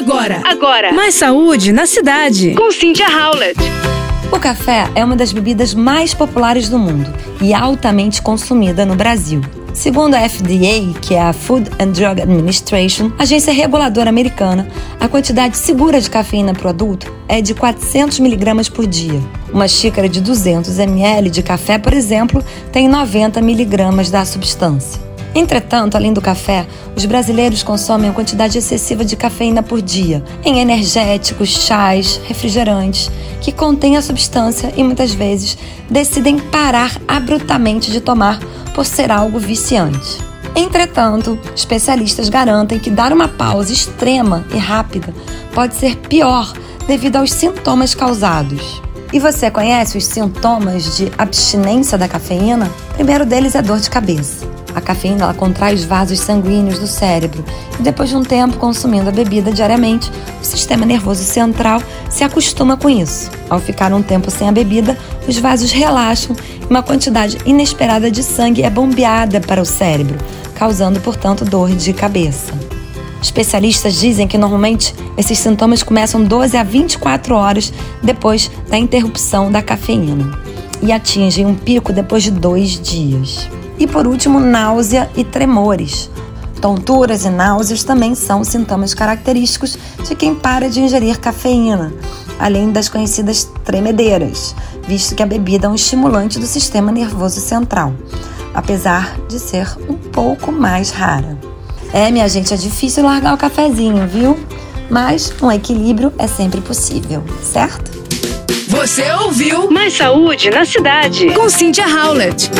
Agora, Agora, mais saúde na cidade. com Cynthia Howlett. O café é uma das bebidas mais populares do mundo e altamente consumida no Brasil. Segundo a FDA, que é a Food and Drug Administration, agência reguladora americana, a quantidade segura de cafeína para o adulto é de 400 miligramas por dia. Uma xícara de 200 ml de café, por exemplo, tem 90 miligramas da substância. Entretanto, além do café, os brasileiros consomem uma quantidade excessiva de cafeína por dia em energéticos, chás, refrigerantes, que contêm a substância e muitas vezes decidem parar abruptamente de tomar por ser algo viciante. Entretanto, especialistas garantem que dar uma pausa extrema e rápida pode ser pior devido aos sintomas causados. E você conhece os sintomas de abstinência da cafeína? O primeiro deles é dor de cabeça. A cafeína ela contrai os vasos sanguíneos do cérebro e depois de um tempo consumindo a bebida diariamente, o sistema nervoso central se acostuma com isso. Ao ficar um tempo sem a bebida, os vasos relaxam e uma quantidade inesperada de sangue é bombeada para o cérebro, causando, portanto, dor de cabeça. Especialistas dizem que normalmente esses sintomas começam 12 a 24 horas depois da interrupção da cafeína e atingem um pico depois de dois dias. E por último, náusea e tremores. Tonturas e náuseas também são sintomas característicos de quem para de ingerir cafeína, além das conhecidas tremedeiras, visto que a bebida é um estimulante do sistema nervoso central, apesar de ser um pouco mais rara. É, minha gente, é difícil largar o cafezinho, viu? Mas um equilíbrio é sempre possível, certo? Você ouviu Mais saúde na cidade. com Cynthia Howlett.